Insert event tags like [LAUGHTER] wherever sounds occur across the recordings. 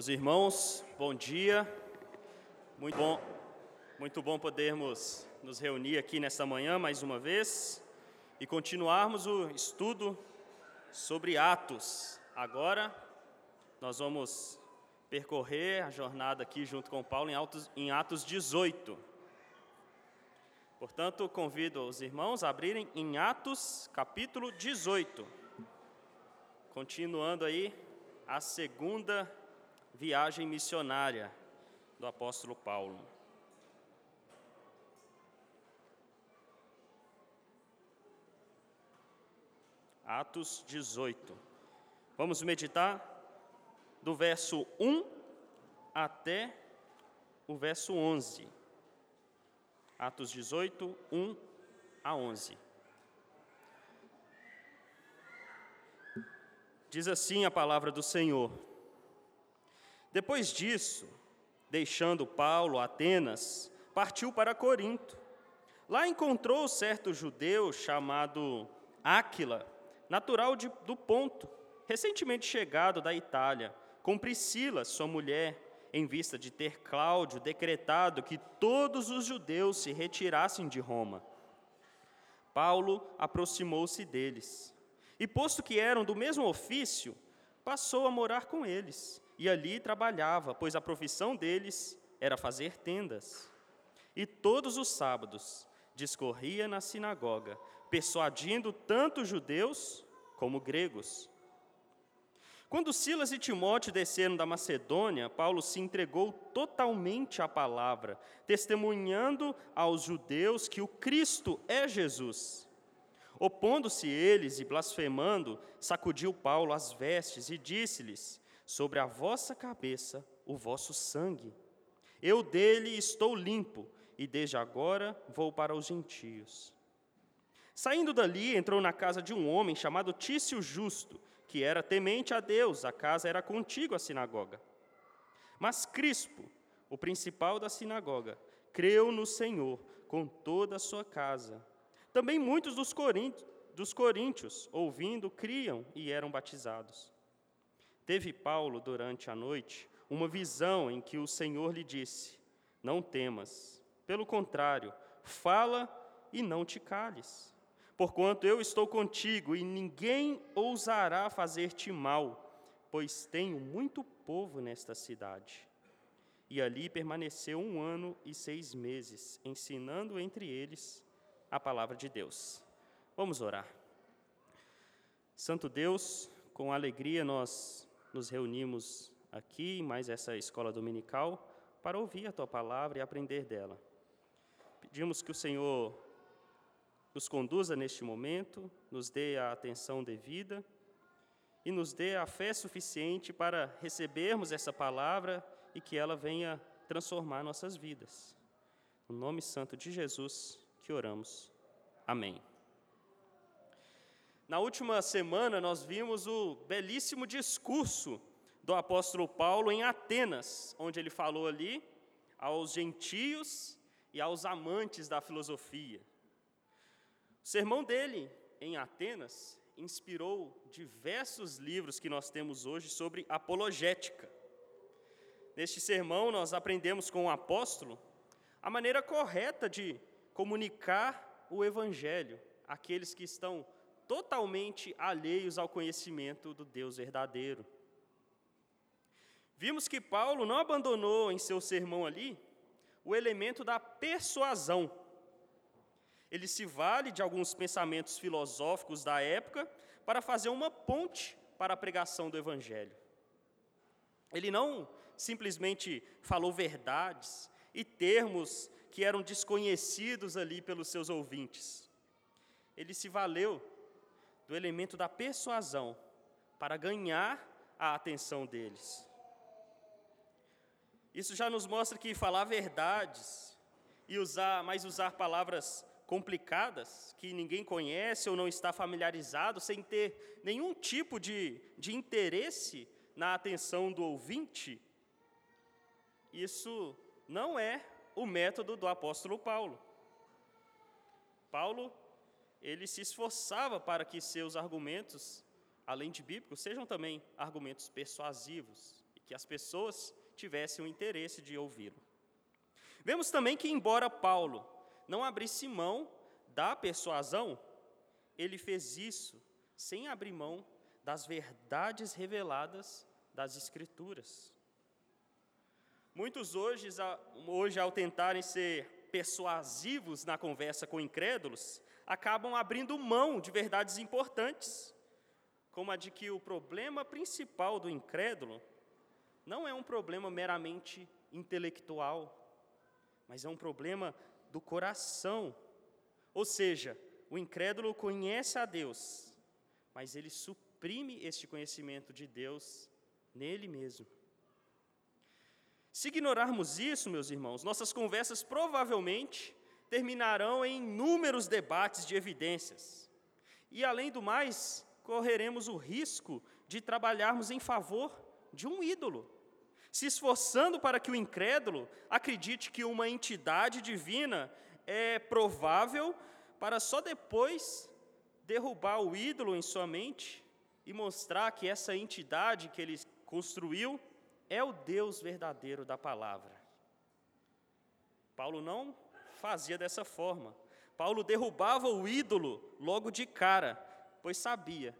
Meus irmãos, bom dia. Muito bom, muito bom podermos nos reunir aqui nesta manhã mais uma vez e continuarmos o estudo sobre Atos. Agora nós vamos percorrer a jornada aqui junto com Paulo em Atos, em Atos 18. Portanto, convido os irmãos a abrirem em Atos capítulo 18. Continuando aí a segunda viagem missionária do apóstolo Paulo. Atos 18. Vamos meditar do verso 1 até o verso 11. Atos 18, 1 a 11. Diz assim a palavra do Senhor. Depois disso, deixando Paulo Atenas, partiu para Corinto. Lá encontrou certo judeu chamado Áquila, natural de, do Ponto, recentemente chegado da Itália, com Priscila, sua mulher, em vista de ter Cláudio decretado que todos os judeus se retirassem de Roma. Paulo aproximou-se deles, e posto que eram do mesmo ofício, passou a morar com eles e ali trabalhava, pois a profissão deles era fazer tendas. E todos os sábados discorria na sinagoga, persuadindo tanto judeus como gregos. Quando Silas e Timóteo desceram da Macedônia, Paulo se entregou totalmente à palavra, testemunhando aos judeus que o Cristo é Jesus. Opondo-se eles e blasfemando, sacudiu Paulo as vestes e disse-lhes: sobre a vossa cabeça o vosso sangue. Eu dele estou limpo, e desde agora vou para os gentios. Saindo dali, entrou na casa de um homem chamado Tício Justo, que era temente a Deus, a casa era contigo a sinagoga. Mas Crispo, o principal da sinagoga, creu no Senhor com toda a sua casa. Também muitos dos, dos coríntios, ouvindo, criam e eram batizados. Teve Paulo, durante a noite, uma visão em que o Senhor lhe disse: Não temas, pelo contrário, fala e não te cales. Porquanto eu estou contigo e ninguém ousará fazer-te mal, pois tenho muito povo nesta cidade. E ali permaneceu um ano e seis meses, ensinando entre eles a palavra de Deus. Vamos orar. Santo Deus, com alegria nós nos reunimos aqui mais essa escola dominical para ouvir a tua palavra e aprender dela. Pedimos que o Senhor nos conduza neste momento, nos dê a atenção devida e nos dê a fé suficiente para recebermos essa palavra e que ela venha transformar nossas vidas. No nome santo de Jesus que oramos. Amém. Na última semana, nós vimos o belíssimo discurso do apóstolo Paulo em Atenas, onde ele falou ali aos gentios e aos amantes da filosofia. O sermão dele em Atenas inspirou diversos livros que nós temos hoje sobre apologética. Neste sermão, nós aprendemos com o apóstolo a maneira correta de comunicar o evangelho àqueles que estão totalmente alheios ao conhecimento do Deus verdadeiro. Vimos que Paulo não abandonou em seu sermão ali o elemento da persuasão. Ele se vale de alguns pensamentos filosóficos da época para fazer uma ponte para a pregação do Evangelho. Ele não simplesmente falou verdades e termos que eram desconhecidos ali pelos seus ouvintes. Ele se valeu do elemento da persuasão para ganhar a atenção deles. Isso já nos mostra que falar verdades e usar, mas usar palavras complicadas que ninguém conhece ou não está familiarizado, sem ter nenhum tipo de, de interesse na atenção do ouvinte, isso não é o método do apóstolo Paulo. Paulo ele se esforçava para que seus argumentos, além de bíblicos, sejam também argumentos persuasivos, e que as pessoas tivessem o interesse de ouvi-lo. Vemos também que, embora Paulo não abrisse mão da persuasão, ele fez isso sem abrir mão das verdades reveladas das Escrituras. Muitos hoje, hoje, ao tentarem ser persuasivos na conversa com incrédulos, acabam abrindo mão de verdades importantes, como a de que o problema principal do incrédulo não é um problema meramente intelectual, mas é um problema do coração. Ou seja, o incrédulo conhece a Deus, mas ele suprime este conhecimento de Deus nele mesmo. Se ignorarmos isso, meus irmãos, nossas conversas provavelmente terminarão em inúmeros debates de evidências. E, além do mais, correremos o risco de trabalharmos em favor de um ídolo, se esforçando para que o incrédulo acredite que uma entidade divina é provável, para só depois derrubar o ídolo em sua mente e mostrar que essa entidade que ele construiu é o Deus verdadeiro da palavra. Paulo não fazia dessa forma. Paulo derrubava o ídolo logo de cara, pois sabia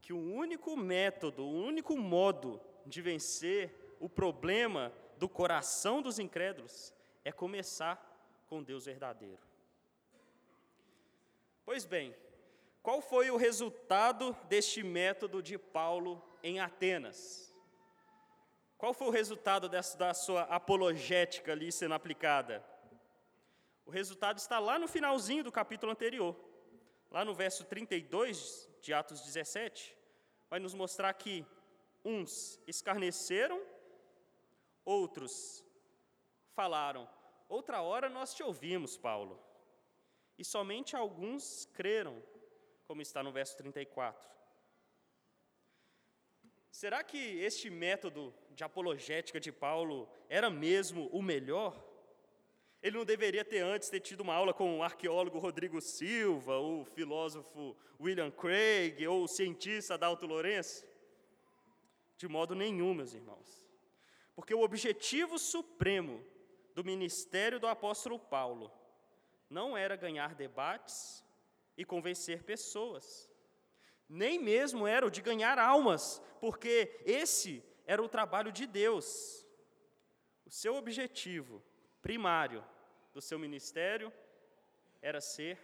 que o único método, o único modo de vencer o problema do coração dos incrédulos é começar com Deus verdadeiro. Pois bem, qual foi o resultado deste método de Paulo em Atenas? Qual foi o resultado dessa, da sua apologética ali sendo aplicada? O resultado está lá no finalzinho do capítulo anterior, lá no verso 32 de Atos 17, vai nos mostrar que uns escarneceram, outros falaram, outra hora nós te ouvimos, Paulo, e somente alguns creram, como está no verso 34. Será que este método de apologética de Paulo era mesmo o melhor? Ele não deveria ter antes ter tido uma aula com o arqueólogo Rodrigo Silva, o filósofo William Craig ou o cientista Dalto Lourenço? De modo nenhum, meus irmãos. Porque o objetivo supremo do ministério do apóstolo Paulo não era ganhar debates e convencer pessoas nem mesmo era o de ganhar almas, porque esse era o trabalho de Deus. O seu objetivo primário do seu ministério era ser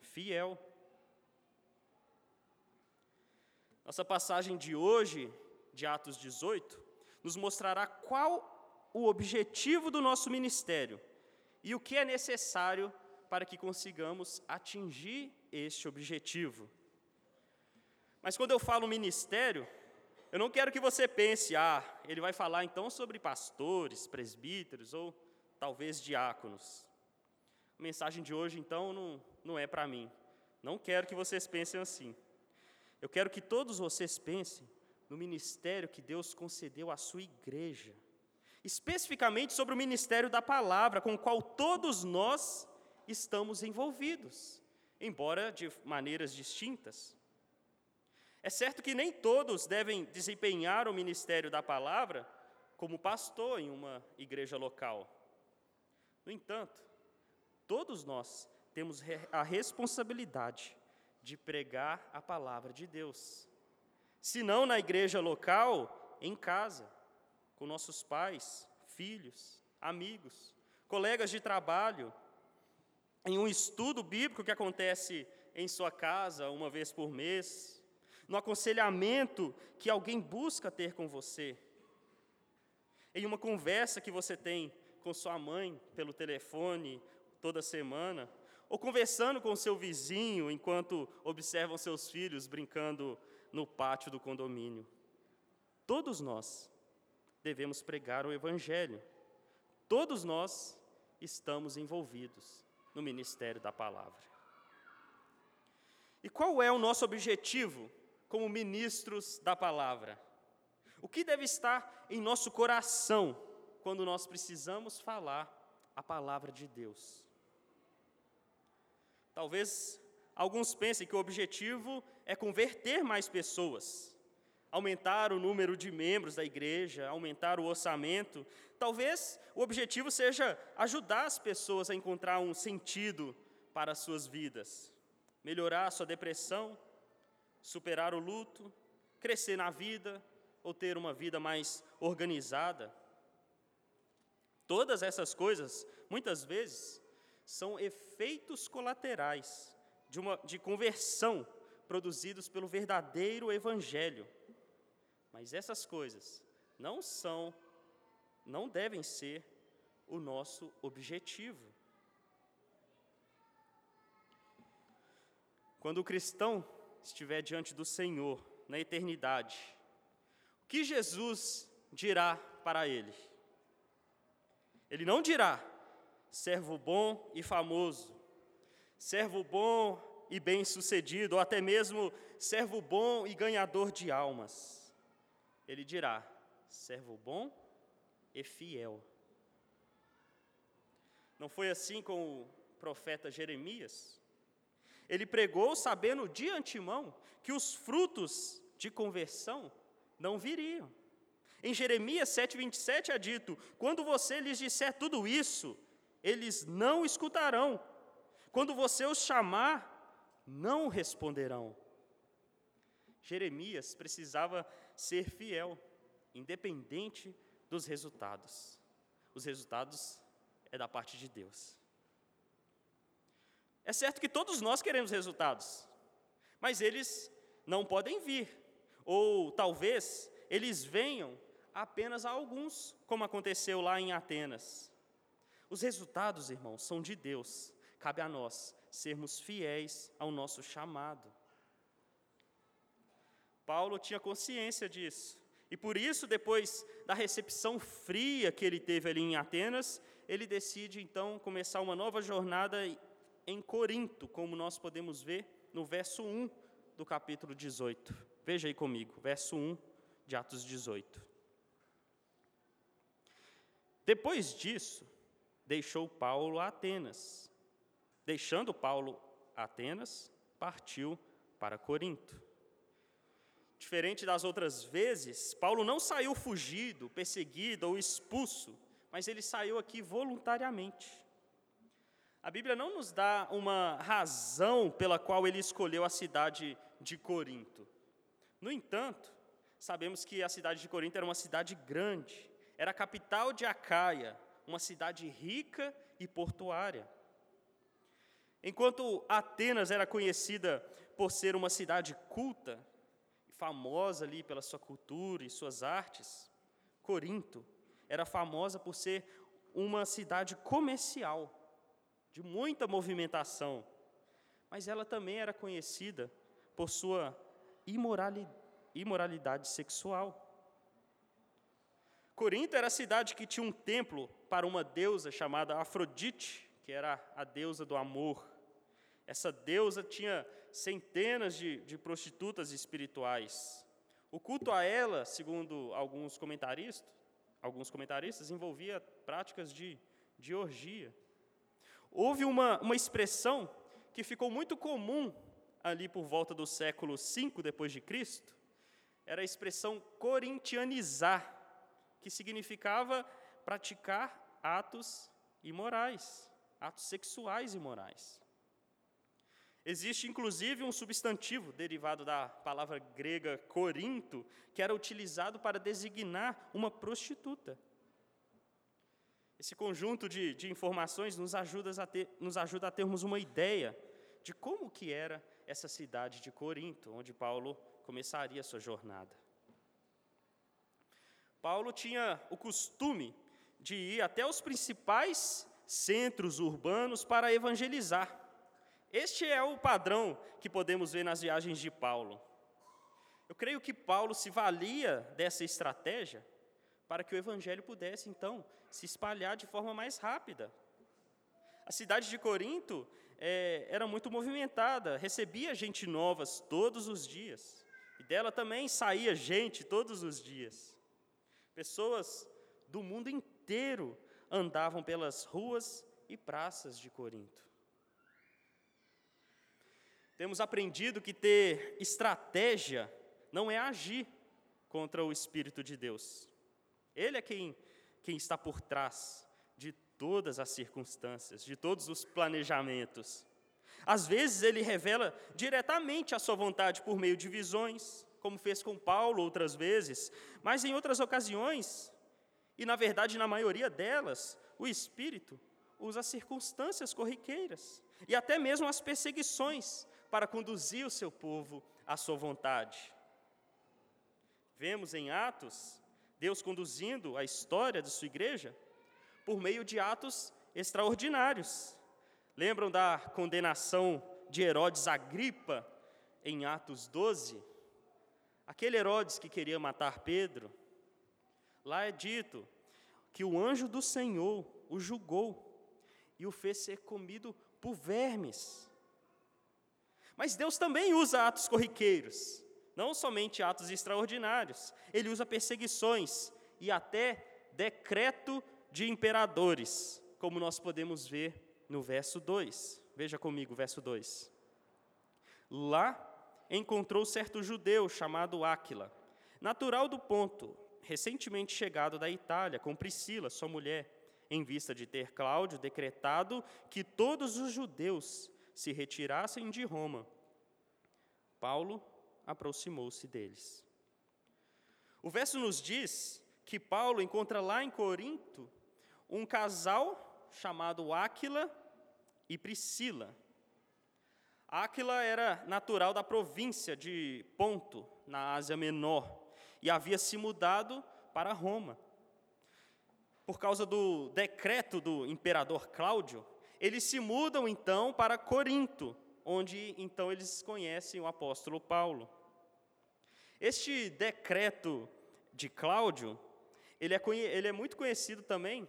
fiel. Nossa passagem de hoje, de Atos 18, nos mostrará qual o objetivo do nosso ministério e o que é necessário para que consigamos atingir este objetivo. Mas quando eu falo ministério, eu não quero que você pense, ah, ele vai falar então sobre pastores, presbíteros ou talvez diáconos. A mensagem de hoje, então, não, não é para mim. Não quero que vocês pensem assim. Eu quero que todos vocês pensem no ministério que Deus concedeu à sua igreja, especificamente sobre o ministério da palavra, com o qual todos nós estamos envolvidos, embora de maneiras distintas. É certo que nem todos devem desempenhar o ministério da palavra como pastor em uma igreja local. No entanto, todos nós temos a responsabilidade de pregar a palavra de Deus. Se não na igreja local, em casa, com nossos pais, filhos, amigos, colegas de trabalho, em um estudo bíblico que acontece em sua casa uma vez por mês, no aconselhamento que alguém busca ter com você, em uma conversa que você tem com sua mãe pelo telefone toda semana, ou conversando com seu vizinho enquanto observam seus filhos brincando no pátio do condomínio. Todos nós devemos pregar o Evangelho. Todos nós estamos envolvidos no ministério da palavra. E qual é o nosso objetivo como ministros da palavra? O que deve estar em nosso coração quando nós precisamos falar a palavra de Deus? Talvez alguns pensem que o objetivo é converter mais pessoas, aumentar o número de membros da igreja, aumentar o orçamento. Talvez o objetivo seja ajudar as pessoas a encontrar um sentido para as suas vidas, melhorar a sua depressão, superar o luto, crescer na vida ou ter uma vida mais organizada. Todas essas coisas, muitas vezes, são efeitos colaterais de, uma, de conversão produzidos pelo verdadeiro Evangelho. Mas essas coisas não são, não devem ser o nosso objetivo. Quando o cristão estiver diante do Senhor na eternidade, o que Jesus dirá para ele? Ele não dirá, servo bom e famoso, servo bom e bem-sucedido, ou até mesmo servo bom e ganhador de almas. Ele dirá: servo bom e fiel. Não foi assim com o profeta Jeremias? Ele pregou sabendo de antemão que os frutos de conversão não viriam. Em Jeremias 7,27 é dito: Quando você lhes disser tudo isso, eles não escutarão. Quando você os chamar, não responderão. Jeremias precisava ser fiel, independente dos resultados. Os resultados é da parte de Deus. É certo que todos nós queremos resultados, mas eles não podem vir, ou talvez eles venham apenas a alguns, como aconteceu lá em Atenas. Os resultados, irmãos, são de Deus, cabe a nós sermos fiéis ao nosso chamado. Paulo tinha consciência disso. E por isso, depois da recepção fria que ele teve ali em Atenas, ele decide então começar uma nova jornada em Corinto, como nós podemos ver no verso 1 do capítulo 18. Veja aí comigo, verso 1 de Atos 18. Depois disso, deixou Paulo a Atenas Deixando Paulo Atenas, partiu para Corinto. Diferente das outras vezes, Paulo não saiu fugido, perseguido ou expulso, mas ele saiu aqui voluntariamente. A Bíblia não nos dá uma razão pela qual ele escolheu a cidade de Corinto. No entanto, sabemos que a cidade de Corinto era uma cidade grande, era a capital de Acaia, uma cidade rica e portuária. Enquanto Atenas era conhecida por ser uma cidade culta, famosa ali pela sua cultura e suas artes, Corinto era famosa por ser uma cidade comercial, de muita movimentação, mas ela também era conhecida por sua imoralidade sexual. Corinto era a cidade que tinha um templo para uma deusa chamada Afrodite, que era a deusa do amor. Essa deusa tinha centenas de, de prostitutas espirituais. O culto a ela, segundo alguns comentaristas, alguns comentaristas, envolvia práticas de, de orgia. Houve uma, uma expressão que ficou muito comum ali por volta do século V depois de Cristo, era a expressão corintianizar, que significava praticar atos imorais, atos sexuais imorais. Existe inclusive um substantivo derivado da palavra grega corinto, que era utilizado para designar uma prostituta. Esse conjunto de, de informações nos ajuda, a ter, nos ajuda a termos uma ideia de como que era essa cidade de Corinto, onde Paulo começaria a sua jornada. Paulo tinha o costume de ir até os principais centros urbanos para evangelizar. Este é o padrão que podemos ver nas viagens de Paulo. Eu creio que Paulo se valia dessa estratégia para que o evangelho pudesse, então, se espalhar de forma mais rápida. A cidade de Corinto é, era muito movimentada, recebia gente novas todos os dias, e dela também saía gente todos os dias. Pessoas do mundo inteiro andavam pelas ruas e praças de Corinto. Temos aprendido que ter estratégia não é agir, contra o Espírito de Deus. Ele é quem, quem está por trás de todas as circunstâncias, de todos os planejamentos. Às vezes ele revela diretamente a sua vontade por meio de visões, como fez com Paulo outras vezes, mas em outras ocasiões, e na verdade na maioria delas, o Espírito usa as circunstâncias corriqueiras e até mesmo as perseguições para conduzir o seu povo à sua vontade. Vemos em Atos Deus conduzindo a história de sua igreja por meio de atos extraordinários. Lembram da condenação de Herodes Agripa em Atos 12? Aquele Herodes que queria matar Pedro. Lá é dito que o anjo do Senhor o julgou e o fez ser comido por vermes. Mas Deus também usa atos corriqueiros, não somente atos extraordinários. Ele usa perseguições e até decreto de imperadores, como nós podemos ver no verso 2. Veja comigo o verso 2. Lá encontrou certo judeu chamado Áquila, natural do Ponto, recentemente chegado da Itália, com Priscila, sua mulher, em vista de ter Cláudio decretado que todos os judeus se retirassem de Roma. Paulo aproximou-se deles. O verso nos diz que Paulo encontra lá em Corinto um casal chamado Áquila e Priscila. Áquila era natural da província de Ponto, na Ásia Menor, e havia se mudado para Roma. Por causa do decreto do imperador Cláudio, eles se mudam então para Corinto, onde então eles conhecem o apóstolo Paulo. Este decreto de Cláudio, ele é, ele é muito conhecido também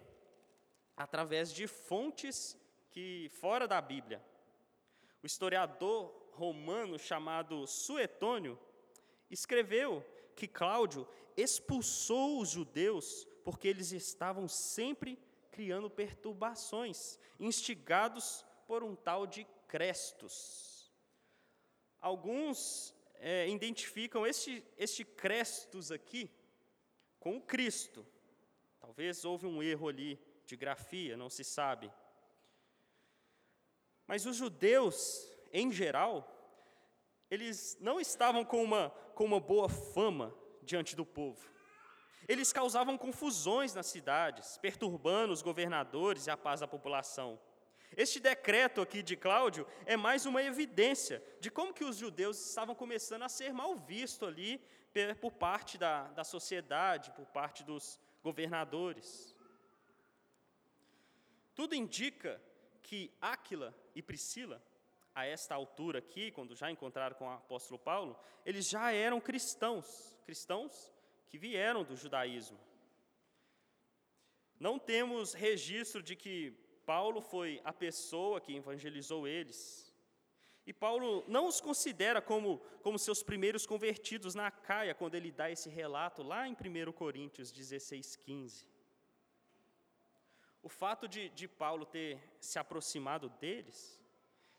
através de fontes que fora da Bíblia. O historiador romano chamado Suetônio escreveu que Cláudio expulsou os judeus porque eles estavam sempre criando perturbações, instigados por um tal de Crestos. Alguns é, identificam este, este Crestos aqui com o Cristo. Talvez houve um erro ali de grafia, não se sabe. Mas os judeus, em geral, eles não estavam com uma, com uma boa fama diante do povo. Eles causavam confusões nas cidades, perturbando os governadores e a paz da população. Este decreto aqui de Cláudio é mais uma evidência de como que os judeus estavam começando a ser mal vistos ali por parte da, da sociedade, por parte dos governadores. Tudo indica que Áquila e Priscila, a esta altura aqui, quando já encontraram com o apóstolo Paulo, eles já eram cristãos, cristãos que vieram do judaísmo. Não temos registro de que Paulo foi a pessoa que evangelizou eles. E Paulo não os considera como, como seus primeiros convertidos na Caia, quando ele dá esse relato lá em 1 Coríntios 16, 15. O fato de, de Paulo ter se aproximado deles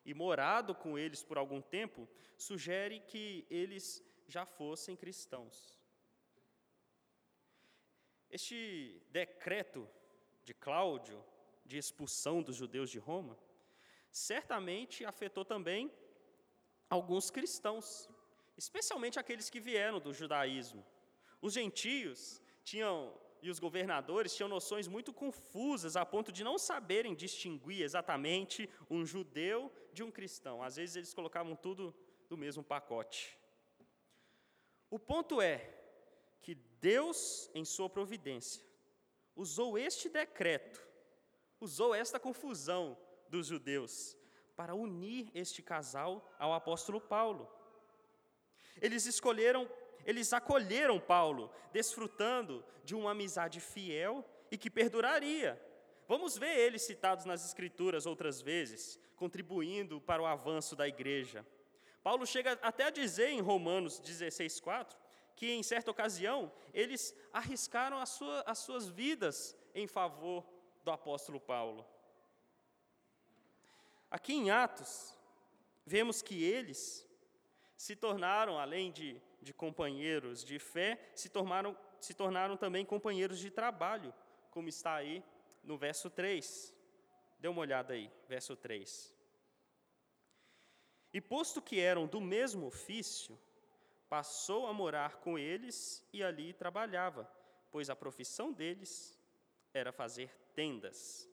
e morado com eles por algum tempo sugere que eles já fossem cristãos. Este decreto de Cláudio de expulsão dos judeus de Roma certamente afetou também alguns cristãos, especialmente aqueles que vieram do judaísmo. Os gentios tinham e os governadores tinham noções muito confusas a ponto de não saberem distinguir exatamente um judeu de um cristão. Às vezes eles colocavam tudo do mesmo pacote. O ponto é que Deus, em sua providência, usou este decreto, usou esta confusão dos judeus para unir este casal ao apóstolo Paulo. Eles escolheram eles acolheram Paulo, desfrutando de uma amizade fiel e que perduraria. Vamos ver eles citados nas Escrituras outras vezes, contribuindo para o avanço da igreja. Paulo chega até a dizer em Romanos 16,4 que, em certa ocasião, eles arriscaram as, sua, as suas vidas em favor do apóstolo Paulo. Aqui em Atos, vemos que eles se tornaram, além de, de companheiros de fé, se tornaram, se tornaram também companheiros de trabalho, como está aí no verso 3. Dê uma olhada aí, verso 3. E posto que eram do mesmo ofício, passou a morar com eles e ali trabalhava, pois a profissão deles era fazer tendas.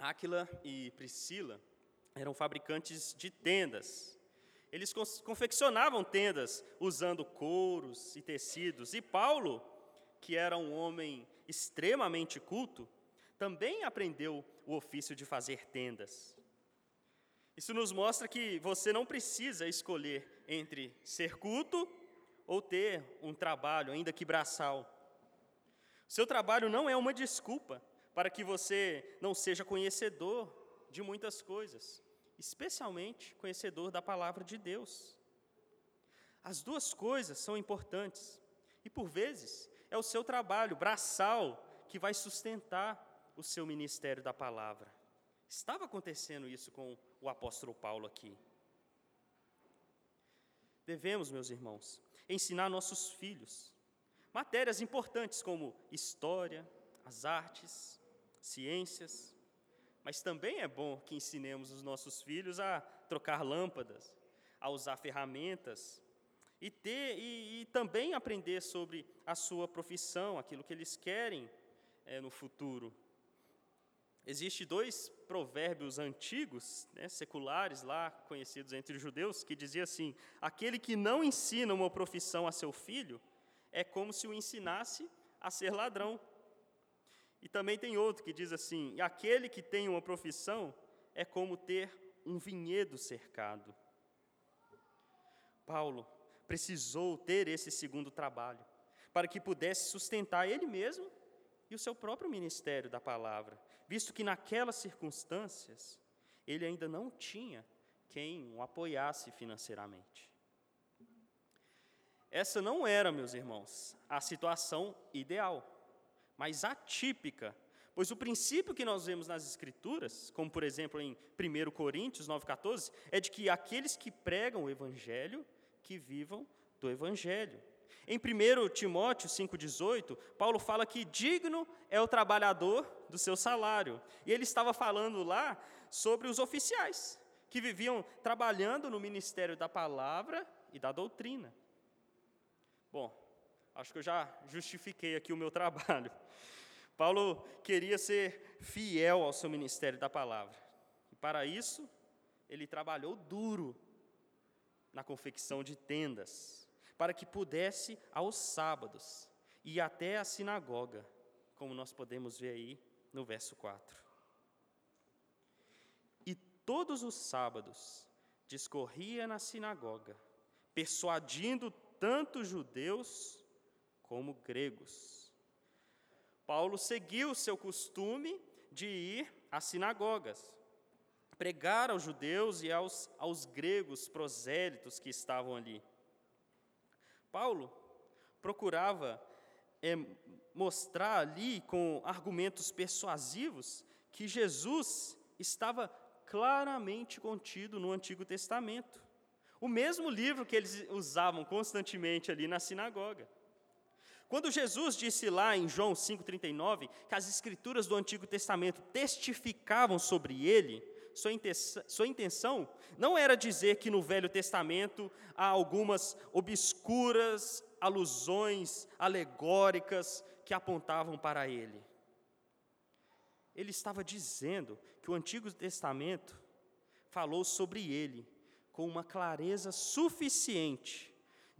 Áquila e Priscila eram fabricantes de tendas. Eles confeccionavam tendas usando couros e tecidos. E Paulo, que era um homem extremamente culto, também aprendeu o ofício de fazer tendas. Isso nos mostra que você não precisa escolher entre ser culto ou ter um trabalho, ainda que braçal. Seu trabalho não é uma desculpa para que você não seja conhecedor de muitas coisas, especialmente conhecedor da palavra de Deus. As duas coisas são importantes, e por vezes é o seu trabalho braçal que vai sustentar o seu ministério da palavra. Estava acontecendo isso com o apóstolo Paulo aqui. Devemos, meus irmãos, ensinar nossos filhos matérias importantes como história, as artes, ciências, mas também é bom que ensinemos os nossos filhos a trocar lâmpadas, a usar ferramentas e ter e, e também aprender sobre a sua profissão, aquilo que eles querem é, no futuro. Existem dois provérbios antigos, né, seculares lá, conhecidos entre os judeus, que dizia assim: aquele que não ensina uma profissão a seu filho é como se o ensinasse a ser ladrão. E também tem outro que diz assim: e aquele que tem uma profissão é como ter um vinhedo cercado. Paulo precisou ter esse segundo trabalho para que pudesse sustentar ele mesmo e o seu próprio ministério da palavra, visto que naquelas circunstâncias ele ainda não tinha quem o apoiasse financeiramente. Essa não era, meus irmãos, a situação ideal, mas atípica, pois o princípio que nós vemos nas Escrituras, como por exemplo em 1 Coríntios 9,14, é de que aqueles que pregam o Evangelho, que vivam do Evangelho. Em 1 Timóteo 5,18, Paulo fala que digno é o trabalhador do seu salário. E ele estava falando lá sobre os oficiais, que viviam trabalhando no ministério da palavra e da doutrina. Bom, acho que eu já justifiquei aqui o meu [LAUGHS] trabalho. Paulo queria ser fiel ao seu ministério da palavra. E para isso, ele trabalhou duro na confecção de tendas para que pudesse, aos sábados, ir até a sinagoga, como nós podemos ver aí no verso 4. E todos os sábados discorria na sinagoga, persuadindo tanto judeus como gregos. Paulo seguiu seu costume de ir às sinagogas, pregar aos judeus e aos, aos gregos prosélitos que estavam ali. Paulo procurava é, mostrar ali, com argumentos persuasivos, que Jesus estava claramente contido no Antigo Testamento. O mesmo livro que eles usavam constantemente ali na sinagoga. Quando Jesus disse lá em João 5,39 que as escrituras do Antigo Testamento testificavam sobre ele, sua intenção, sua intenção não era dizer que no Velho Testamento há algumas obscuras alusões alegóricas que apontavam para ele. Ele estava dizendo que o Antigo Testamento falou sobre ele com uma clareza suficiente,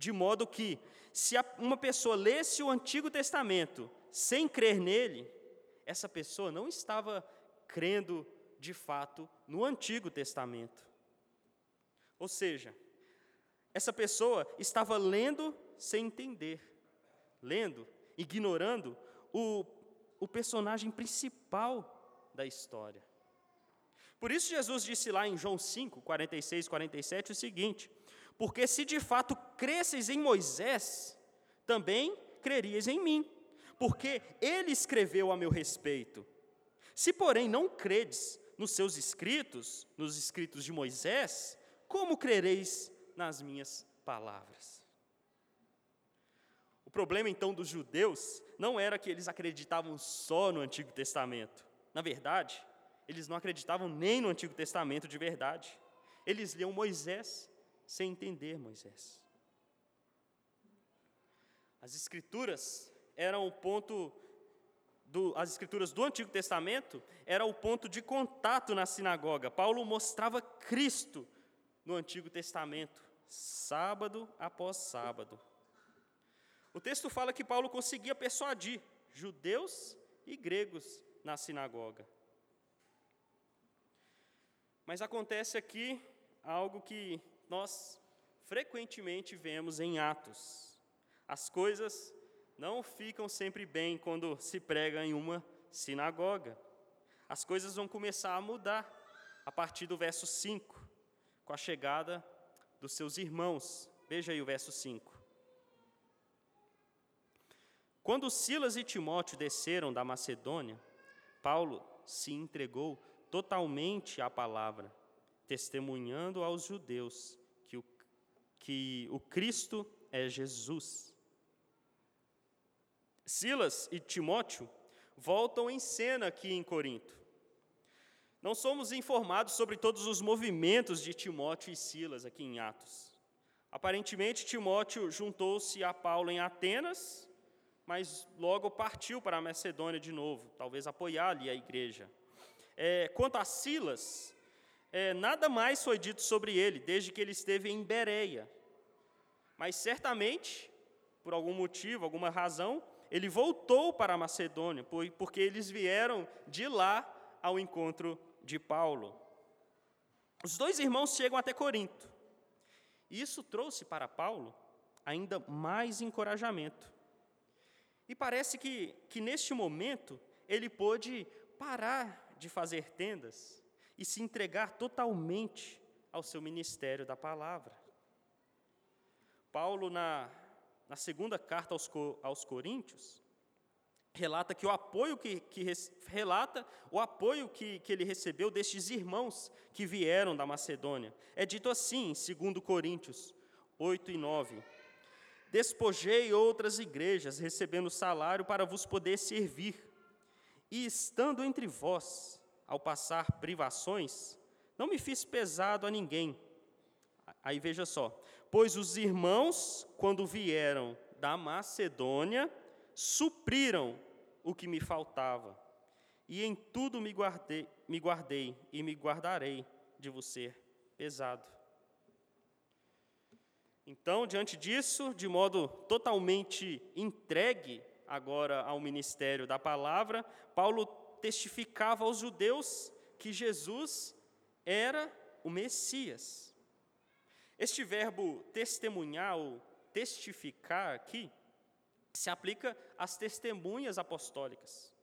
de modo que, se uma pessoa lesse o Antigo Testamento sem crer nele, essa pessoa não estava crendo de fato no Antigo Testamento. Ou seja, essa pessoa estava lendo sem entender, lendo, ignorando o, o personagem principal da história. Por isso, Jesus disse lá em João 5, 46 e 47 o seguinte: Porque se de fato cresceis em Moisés, também crerias em mim, porque ele escreveu a meu respeito. Se, porém, não credes nos seus escritos, nos escritos de Moisés, como crereis nas minhas palavras? O problema então dos judeus não era que eles acreditavam só no Antigo Testamento. Na verdade, eles não acreditavam nem no Antigo Testamento de verdade. Eles liam Moisés sem entender Moisés. As Escrituras eram o ponto do, as escrituras do Antigo Testamento era o ponto de contato na sinagoga. Paulo mostrava Cristo no Antigo Testamento, sábado após sábado. O texto fala que Paulo conseguia persuadir judeus e gregos na sinagoga. Mas acontece aqui algo que nós frequentemente vemos em Atos. As coisas não ficam sempre bem quando se prega em uma sinagoga. As coisas vão começar a mudar a partir do verso 5, com a chegada dos seus irmãos. Veja aí o verso 5. Quando Silas e Timóteo desceram da Macedônia, Paulo se entregou totalmente à palavra, testemunhando aos judeus que o Cristo é Jesus. Silas e Timóteo voltam em cena aqui em Corinto. Não somos informados sobre todos os movimentos de Timóteo e Silas aqui em Atos. Aparentemente, Timóteo juntou-se a Paulo em Atenas, mas logo partiu para a Macedônia de novo, talvez apoiar ali a igreja. É, quanto a Silas, é, nada mais foi dito sobre ele desde que ele esteve em Bereia. Mas certamente, por algum motivo, alguma razão, ele voltou para a Macedônia, porque eles vieram de lá ao encontro de Paulo. Os dois irmãos chegam até Corinto. E isso trouxe para Paulo ainda mais encorajamento. E parece que, que neste momento ele pôde parar de fazer tendas e se entregar totalmente ao seu ministério da palavra. Paulo, na na segunda carta aos, aos Coríntios, relata que o apoio que, que relata o apoio que, que ele recebeu destes irmãos que vieram da Macedônia. É dito assim, segundo Coríntios 8 e 9. Despojei outras igrejas, recebendo salário para vos poder servir. E estando entre vós, ao passar privações, não me fiz pesado a ninguém. Aí veja só, Pois os irmãos, quando vieram da Macedônia, supriram o que me faltava, e em tudo me guardei, me guardei e me guardarei de vos ser pesado. Então, diante disso, de modo totalmente entregue agora ao ministério da palavra, Paulo testificava aos judeus que Jesus era o Messias. Este verbo testemunhar ou testificar aqui se aplica às testemunhas apostólicas.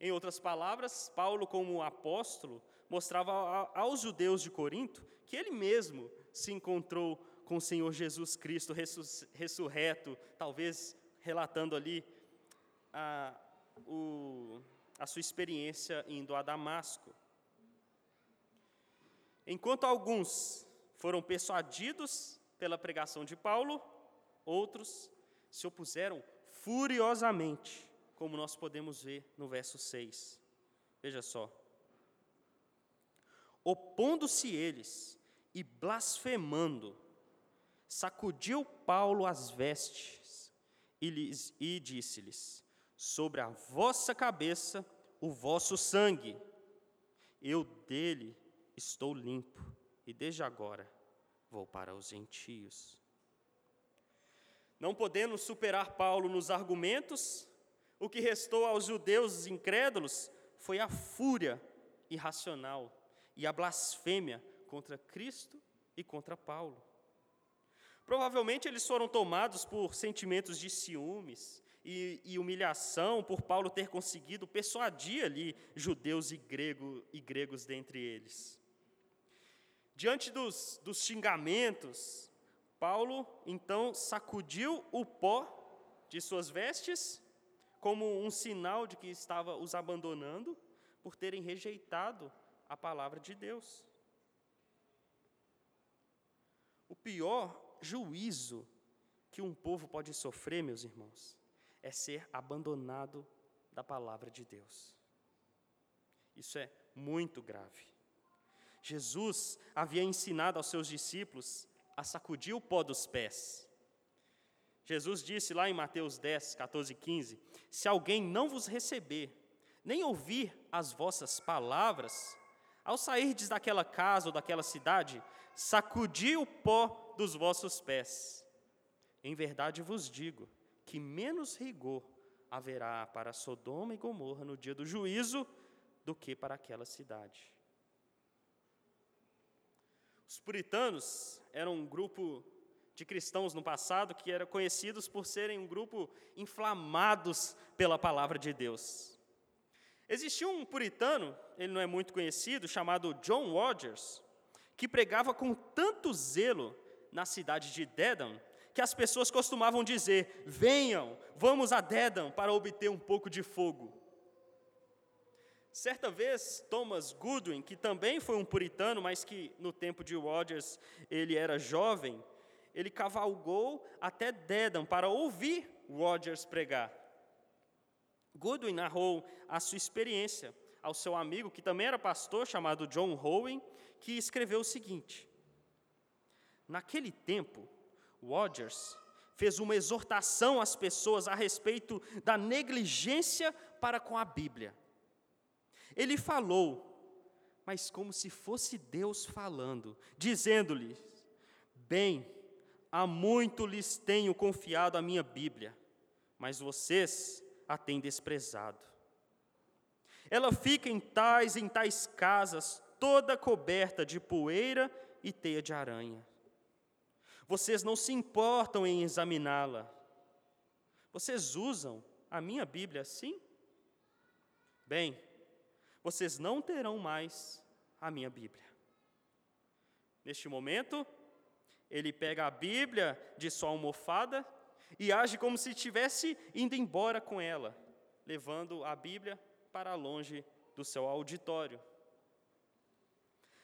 Em outras palavras, Paulo, como apóstolo, mostrava aos judeus de Corinto que ele mesmo se encontrou com o Senhor Jesus Cristo ressurreto, talvez relatando ali a, o, a sua experiência indo a Damasco. Enquanto alguns foram persuadidos pela pregação de Paulo, outros se opuseram furiosamente, como nós podemos ver no verso 6. Veja só. Opondo-se eles e blasfemando, sacudiu Paulo as vestes e, e disse-lhes: Sobre a vossa cabeça o vosso sangue, eu dele estou limpo e desde agora vou para os gentios. Não podendo superar Paulo nos argumentos, o que restou aos judeus incrédulos foi a fúria irracional e a blasfêmia contra Cristo e contra Paulo. Provavelmente eles foram tomados por sentimentos de ciúmes e, e, humilhação por Paulo ter conseguido persuadir ali judeus e, grego, e gregos dentre eles. Diante dos, dos xingamentos, Paulo então sacudiu o pó de suas vestes, como um sinal de que estava os abandonando, por terem rejeitado a palavra de Deus. O pior juízo que um povo pode sofrer, meus irmãos, é ser abandonado da palavra de Deus. Isso é muito grave. Jesus havia ensinado aos seus discípulos a sacudir o pó dos pés. Jesus disse lá em Mateus 10, 14 e 15: Se alguém não vos receber, nem ouvir as vossas palavras, ao sairdes daquela casa ou daquela cidade, sacudi o pó dos vossos pés. Em verdade vos digo que menos rigor haverá para Sodoma e Gomorra no dia do juízo do que para aquela cidade. Os puritanos eram um grupo de cristãos no passado que eram conhecidos por serem um grupo inflamados pela palavra de Deus. Existia um puritano, ele não é muito conhecido, chamado John Rogers, que pregava com tanto zelo na cidade de Dedham, que as pessoas costumavam dizer: Venham, vamos a Dedham para obter um pouco de fogo. Certa vez, Thomas Goodwin, que também foi um puritano, mas que no tempo de Rogers ele era jovem, ele cavalgou até Dedham para ouvir Rogers pregar. Goodwin narrou a sua experiência ao seu amigo, que também era pastor, chamado John Howen, que escreveu o seguinte: Naquele tempo, Rogers fez uma exortação às pessoas a respeito da negligência para com a Bíblia. Ele falou, mas como se fosse Deus falando, dizendo-lhes: Bem, há muito lhes tenho confiado a minha Bíblia, mas vocês a têm desprezado. Ela fica em tais em tais casas, toda coberta de poeira e teia de aranha. Vocês não se importam em examiná-la. Vocês usam a minha Bíblia assim? Bem, vocês não terão mais a minha Bíblia. Neste momento, ele pega a Bíblia de sua almofada e age como se estivesse indo embora com ela, levando a Bíblia para longe do seu auditório.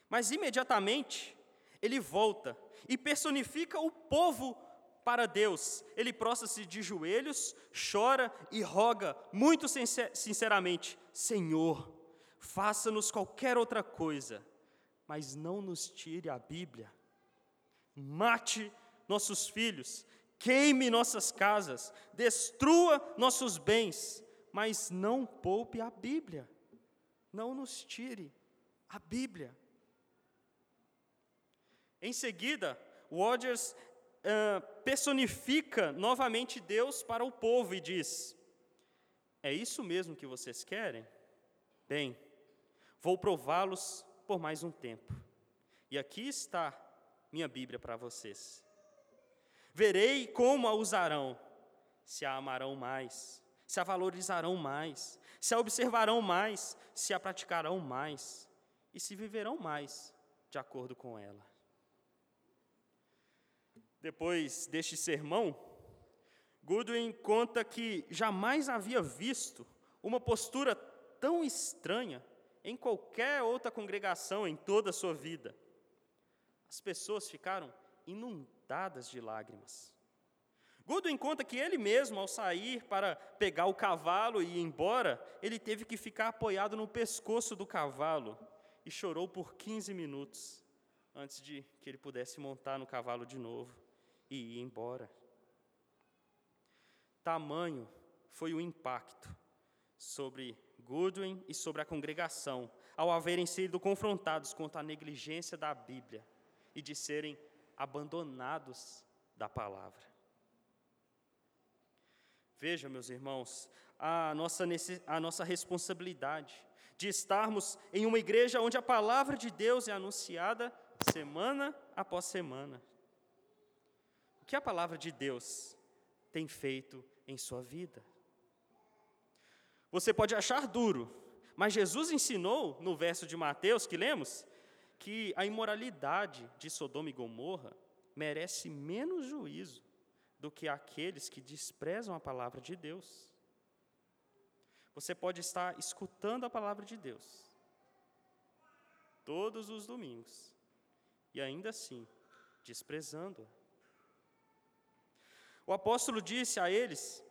Mas imediatamente ele volta e personifica o povo para Deus. Ele prostra-se de joelhos, chora e roga muito sinceramente: Senhor, faça-nos qualquer outra coisa, mas não nos tire a Bíblia. Mate nossos filhos, queime nossas casas, destrua nossos bens, mas não poupe a Bíblia. Não nos tire a Bíblia. Em seguida, Rogers uh, personifica novamente Deus para o povo e diz: É isso mesmo que vocês querem? Bem, Vou prová-los por mais um tempo. E aqui está minha Bíblia para vocês. Verei como a usarão, se a amarão mais, se a valorizarão mais, se a observarão mais, se a praticarão mais e se viverão mais de acordo com ela. Depois deste sermão, Goodwin conta que jamais havia visto uma postura tão estranha em qualquer outra congregação em toda a sua vida. As pessoas ficaram inundadas de lágrimas. Goodwin conta que ele mesmo, ao sair para pegar o cavalo e ir embora, ele teve que ficar apoiado no pescoço do cavalo e chorou por 15 minutos antes de que ele pudesse montar no cavalo de novo e ir embora. Tamanho foi o impacto sobre Goodwin e sobre a congregação, ao haverem sido confrontados contra a negligência da Bíblia e de serem abandonados da palavra. Veja, meus irmãos, a nossa, a nossa responsabilidade de estarmos em uma igreja onde a palavra de Deus é anunciada semana após semana. Que a palavra de Deus tem feito em sua vida? Você pode achar duro, mas Jesus ensinou no verso de Mateus que lemos que a imoralidade de Sodoma e Gomorra merece menos juízo do que aqueles que desprezam a palavra de Deus. você pode estar escutando a palavra de Deus todos os domingos e ainda assim desprezando-a. O apóstolo disse a eles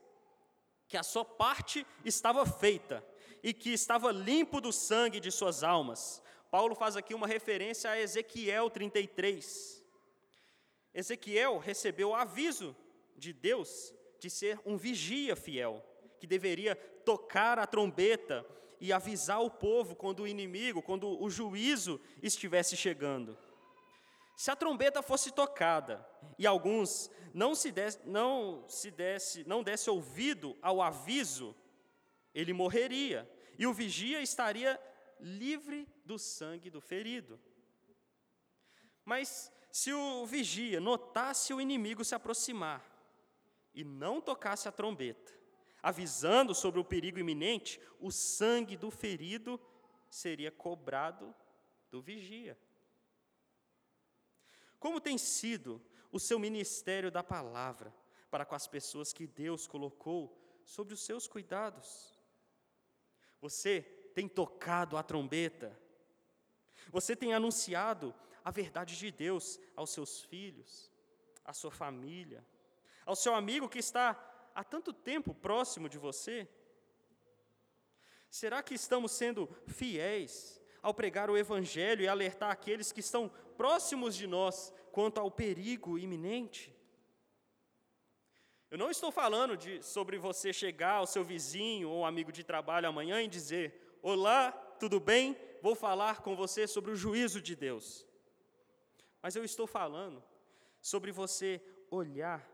que a sua parte estava feita e que estava limpo do sangue de suas almas. Paulo faz aqui uma referência a Ezequiel 33. Ezequiel recebeu o aviso de Deus de ser um vigia fiel, que deveria tocar a trombeta e avisar o povo quando o inimigo, quando o juízo estivesse chegando. Se a trombeta fosse tocada e alguns não se desse, não se desse, não desse ouvido ao aviso, ele morreria e o vigia estaria livre do sangue do ferido. Mas se o vigia notasse o inimigo se aproximar e não tocasse a trombeta, avisando sobre o perigo iminente, o sangue do ferido seria cobrado do vigia. Como tem sido o seu ministério da palavra para com as pessoas que Deus colocou sobre os seus cuidados? Você tem tocado a trombeta? Você tem anunciado a verdade de Deus aos seus filhos, à sua família, ao seu amigo que está há tanto tempo próximo de você? Será que estamos sendo fiéis ao pregar o Evangelho e alertar aqueles que estão próximos de nós quanto ao perigo iminente. Eu não estou falando de, sobre você chegar ao seu vizinho ou amigo de trabalho amanhã e dizer: Olá, tudo bem? Vou falar com você sobre o juízo de Deus. Mas eu estou falando sobre você olhar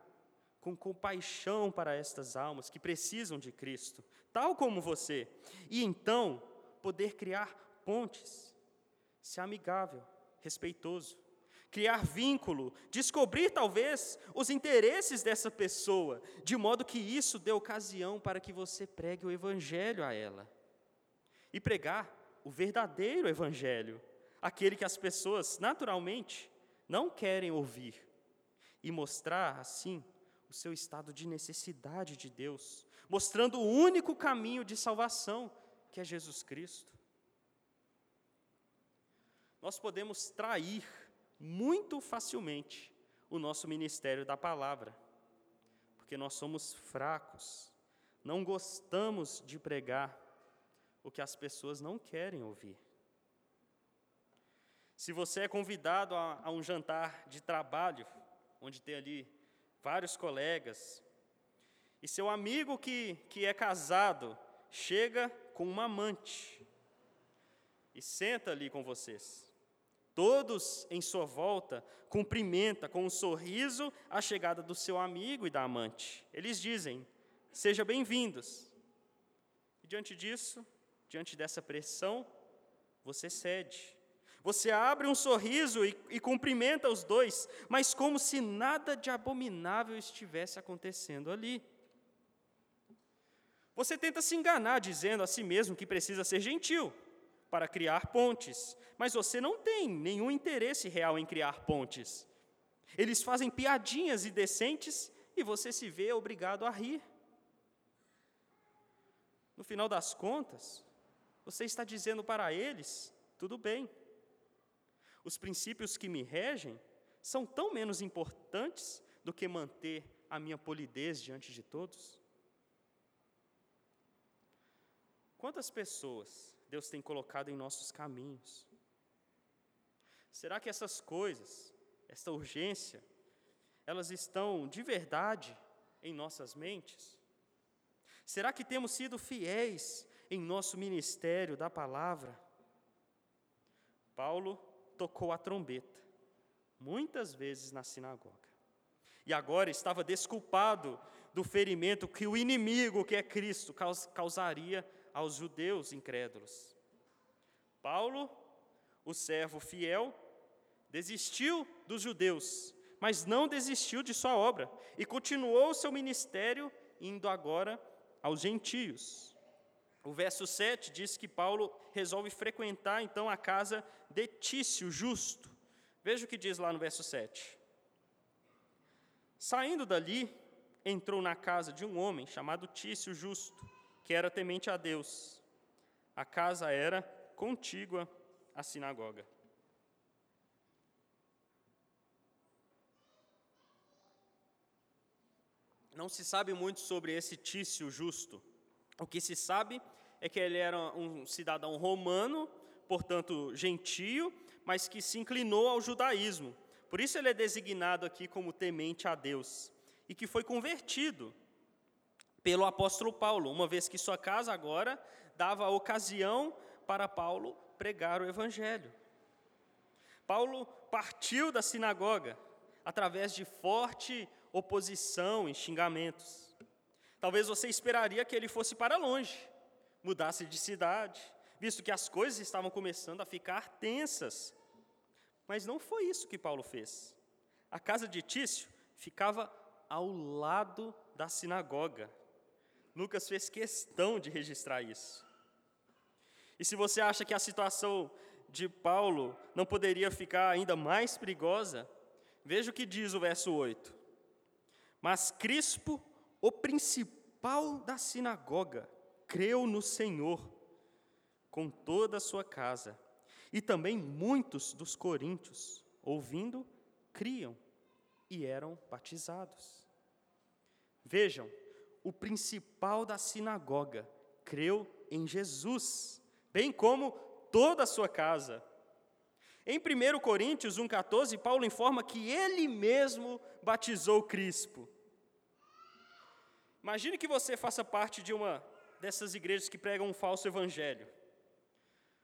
com compaixão para estas almas que precisam de Cristo, tal como você, e então poder criar pontes, ser amigável, respeitoso, criar vínculo, descobrir talvez os interesses dessa pessoa, de modo que isso dê ocasião para que você pregue o evangelho a ela. E pregar o verdadeiro evangelho, aquele que as pessoas naturalmente não querem ouvir, e mostrar assim o seu estado de necessidade de Deus, mostrando o único caminho de salvação, que é Jesus Cristo nós podemos trair muito facilmente o nosso ministério da palavra, porque nós somos fracos, não gostamos de pregar o que as pessoas não querem ouvir. Se você é convidado a, a um jantar de trabalho, onde tem ali vários colegas, e seu amigo que, que é casado chega com uma amante e senta ali com vocês. Todos em sua volta cumprimenta com um sorriso a chegada do seu amigo e da amante. Eles dizem: "Seja bem-vindos". E diante disso, diante dessa pressão, você cede. Você abre um sorriso e, e cumprimenta os dois, mas como se nada de abominável estivesse acontecendo ali. Você tenta se enganar dizendo a si mesmo que precisa ser gentil para criar pontes, mas você não tem nenhum interesse real em criar pontes. Eles fazem piadinhas indecentes e você se vê obrigado a rir. No final das contas, você está dizendo para eles: tudo bem. Os princípios que me regem são tão menos importantes do que manter a minha polidez diante de todos. Quantas pessoas Deus tem colocado em nossos caminhos. Será que essas coisas, esta urgência, elas estão de verdade em nossas mentes? Será que temos sido fiéis em nosso ministério da palavra? Paulo tocou a trombeta, muitas vezes na sinagoga, e agora estava desculpado do ferimento que o inimigo, que é Cristo, causaria aos judeus incrédulos. Paulo, o servo fiel, desistiu dos judeus, mas não desistiu de sua obra e continuou seu ministério, indo agora aos gentios. O verso 7 diz que Paulo resolve frequentar então a casa de Tício, justo. Veja o que diz lá no verso 7. Saindo dali, entrou na casa de um homem chamado Tício, justo que era temente a Deus. A casa era contígua à sinagoga. Não se sabe muito sobre esse Tício justo. O que se sabe é que ele era um cidadão romano, portanto gentio, mas que se inclinou ao judaísmo. Por isso ele é designado aqui como temente a Deus e que foi convertido pelo apóstolo Paulo, uma vez que sua casa agora dava ocasião para Paulo pregar o evangelho. Paulo partiu da sinagoga através de forte oposição e xingamentos. Talvez você esperaria que ele fosse para longe, mudasse de cidade, visto que as coisas estavam começando a ficar tensas. Mas não foi isso que Paulo fez. A casa de Tício ficava ao lado da sinagoga. Lucas fez questão de registrar isso. E se você acha que a situação de Paulo não poderia ficar ainda mais perigosa, veja o que diz o verso 8. Mas Crispo, o principal da sinagoga, creu no Senhor com toda a sua casa. E também muitos dos coríntios, ouvindo, criam e eram batizados. Vejam, o principal da sinagoga creu em Jesus, bem como toda a sua casa. Em 1 Coríntios 1,14, Paulo informa que ele mesmo batizou Crispo. Imagine que você faça parte de uma dessas igrejas que pregam um falso evangelho.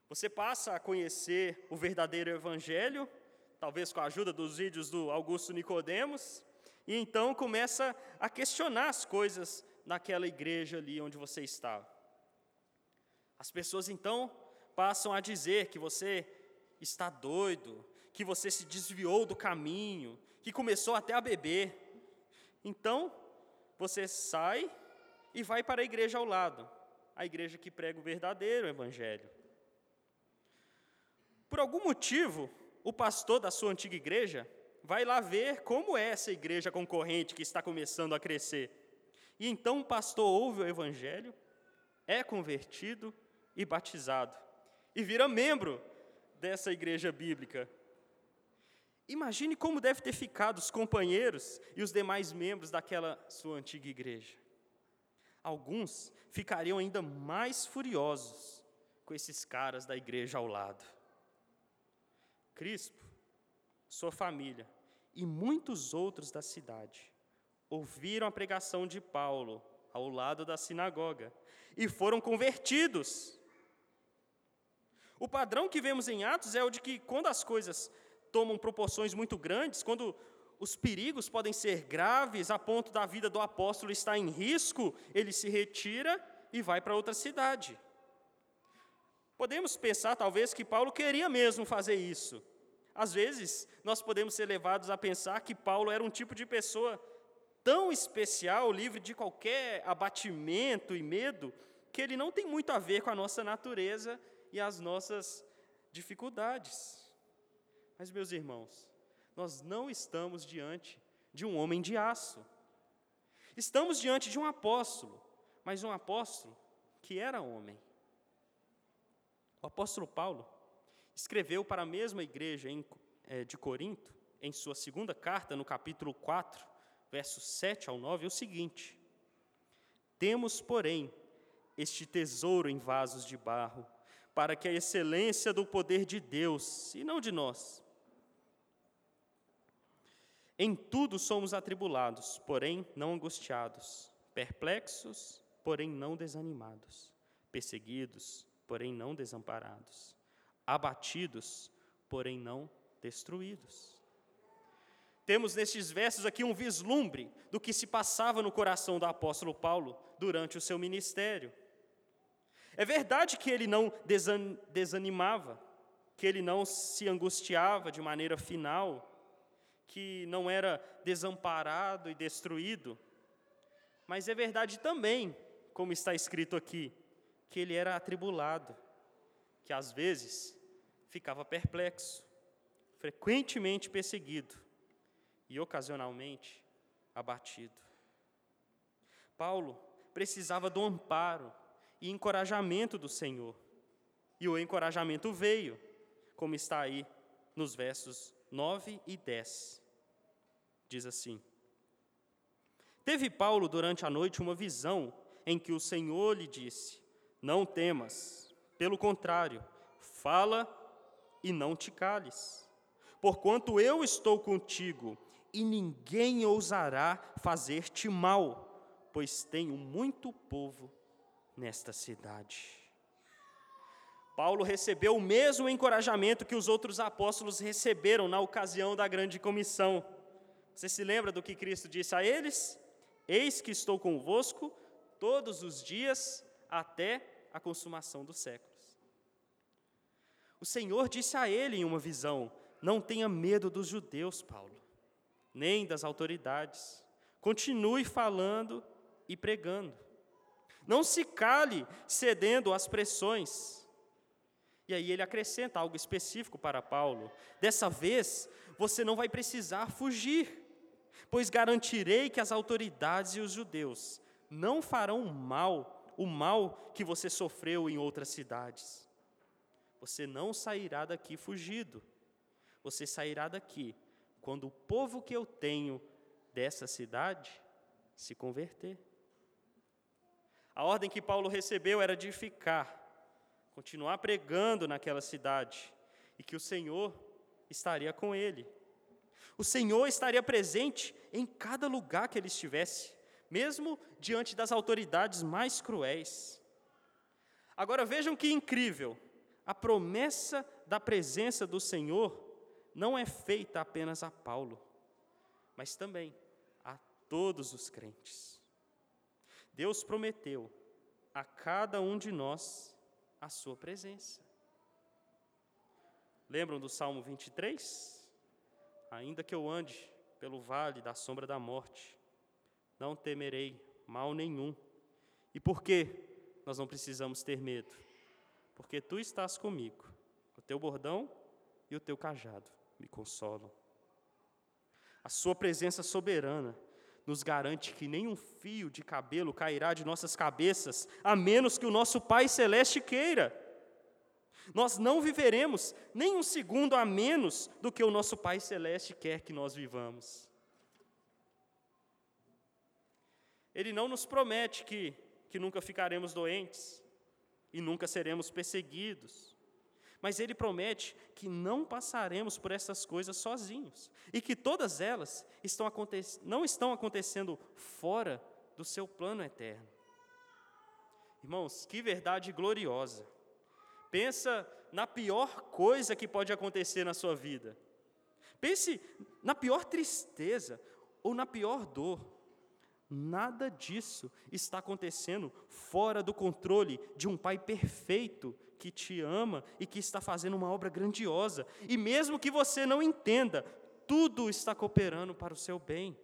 Você passa a conhecer o verdadeiro evangelho, talvez com a ajuda dos vídeos do Augusto Nicodemos, e então começa a questionar as coisas naquela igreja ali onde você estava. As pessoas então passam a dizer que você está doido, que você se desviou do caminho, que começou até a beber. Então, você sai e vai para a igreja ao lado, a igreja que prega o verdadeiro evangelho. Por algum motivo, o pastor da sua antiga igreja vai lá ver como é essa igreja concorrente que está começando a crescer. E então o pastor ouve o evangelho, é convertido e batizado, e vira membro dessa igreja bíblica. Imagine como deve ter ficado os companheiros e os demais membros daquela sua antiga igreja. Alguns ficariam ainda mais furiosos com esses caras da igreja ao lado. Crispo, sua família e muitos outros da cidade ouviram a pregação de Paulo ao lado da sinagoga e foram convertidos. O padrão que vemos em Atos é o de que, quando as coisas tomam proporções muito grandes, quando os perigos podem ser graves a ponto da vida do apóstolo estar em risco, ele se retira e vai para outra cidade. Podemos pensar, talvez, que Paulo queria mesmo fazer isso. Às vezes, nós podemos ser levados a pensar que Paulo era um tipo de pessoa tão especial, livre de qualquer abatimento e medo, que ele não tem muito a ver com a nossa natureza e as nossas dificuldades. Mas, meus irmãos, nós não estamos diante de um homem de aço. Estamos diante de um apóstolo, mas um apóstolo que era homem. O apóstolo Paulo escreveu para a mesma igreja é, de Corinto, em sua segunda carta, no capítulo 4, versos 7 ao 9, é o seguinte: Temos, porém, este tesouro em vasos de barro, para que a excelência do poder de Deus, e não de nós, em tudo somos atribulados, porém não angustiados, perplexos, porém não desanimados, perseguidos, porém não desamparados, abatidos, porém não destruídos. Temos nestes versos aqui um vislumbre do que se passava no coração do apóstolo Paulo durante o seu ministério. É verdade que ele não desanimava, que ele não se angustiava de maneira final, que não era desamparado e destruído, mas é verdade também, como está escrito aqui, que ele era atribulado, que às vezes ficava perplexo, frequentemente perseguido e ocasionalmente abatido. Paulo precisava do amparo e encorajamento do Senhor. E o encorajamento veio, como está aí nos versos 9 e 10. Diz assim: Teve Paulo durante a noite uma visão em que o Senhor lhe disse: Não temas, pelo contrário, fala e não te cales. Porquanto eu estou contigo, e ninguém ousará fazer-te mal, pois tenho muito povo nesta cidade. Paulo recebeu o mesmo encorajamento que os outros apóstolos receberam na ocasião da grande comissão. Você se lembra do que Cristo disse a eles? Eis que estou convosco todos os dias até a consumação dos séculos. O Senhor disse a ele em uma visão: Não tenha medo dos judeus, Paulo, nem das autoridades. Continue falando e pregando. Não se cale cedendo às pressões. E aí ele acrescenta algo específico para Paulo. Dessa vez, você não vai precisar fugir pois garantirei que as autoridades e os judeus não farão mal, o mal que você sofreu em outras cidades. Você não sairá daqui fugido. Você sairá daqui quando o povo que eu tenho dessa cidade se converter. A ordem que Paulo recebeu era de ficar, continuar pregando naquela cidade, e que o Senhor estaria com ele. O Senhor estaria presente em cada lugar que ele estivesse, mesmo diante das autoridades mais cruéis. Agora vejam que incrível, a promessa da presença do Senhor não é feita apenas a Paulo, mas também a todos os crentes. Deus prometeu a cada um de nós a sua presença. Lembram do Salmo 23? Ainda que eu ande pelo vale da sombra da morte, não temerei mal nenhum. E por que nós não precisamos ter medo? Porque tu estás comigo, o teu bordão e o teu cajado me consolam. A sua presença soberana nos garante que nenhum fio de cabelo cairá de nossas cabeças, a menos que o nosso Pai Celeste queira. Nós não viveremos nem um segundo a menos do que o nosso Pai Celeste quer que nós vivamos. Ele não nos promete que, que nunca ficaremos doentes e nunca seremos perseguidos. Mas Ele promete que não passaremos por essas coisas sozinhos e que todas elas estão não estão acontecendo fora do seu plano eterno. Irmãos, que verdade gloriosa! Pensa na pior coisa que pode acontecer na sua vida. Pense na pior tristeza ou na pior dor. Nada disso está acontecendo fora do controle de um Pai perfeito que te ama e que está fazendo uma obra grandiosa. E mesmo que você não entenda, tudo está cooperando para o seu bem.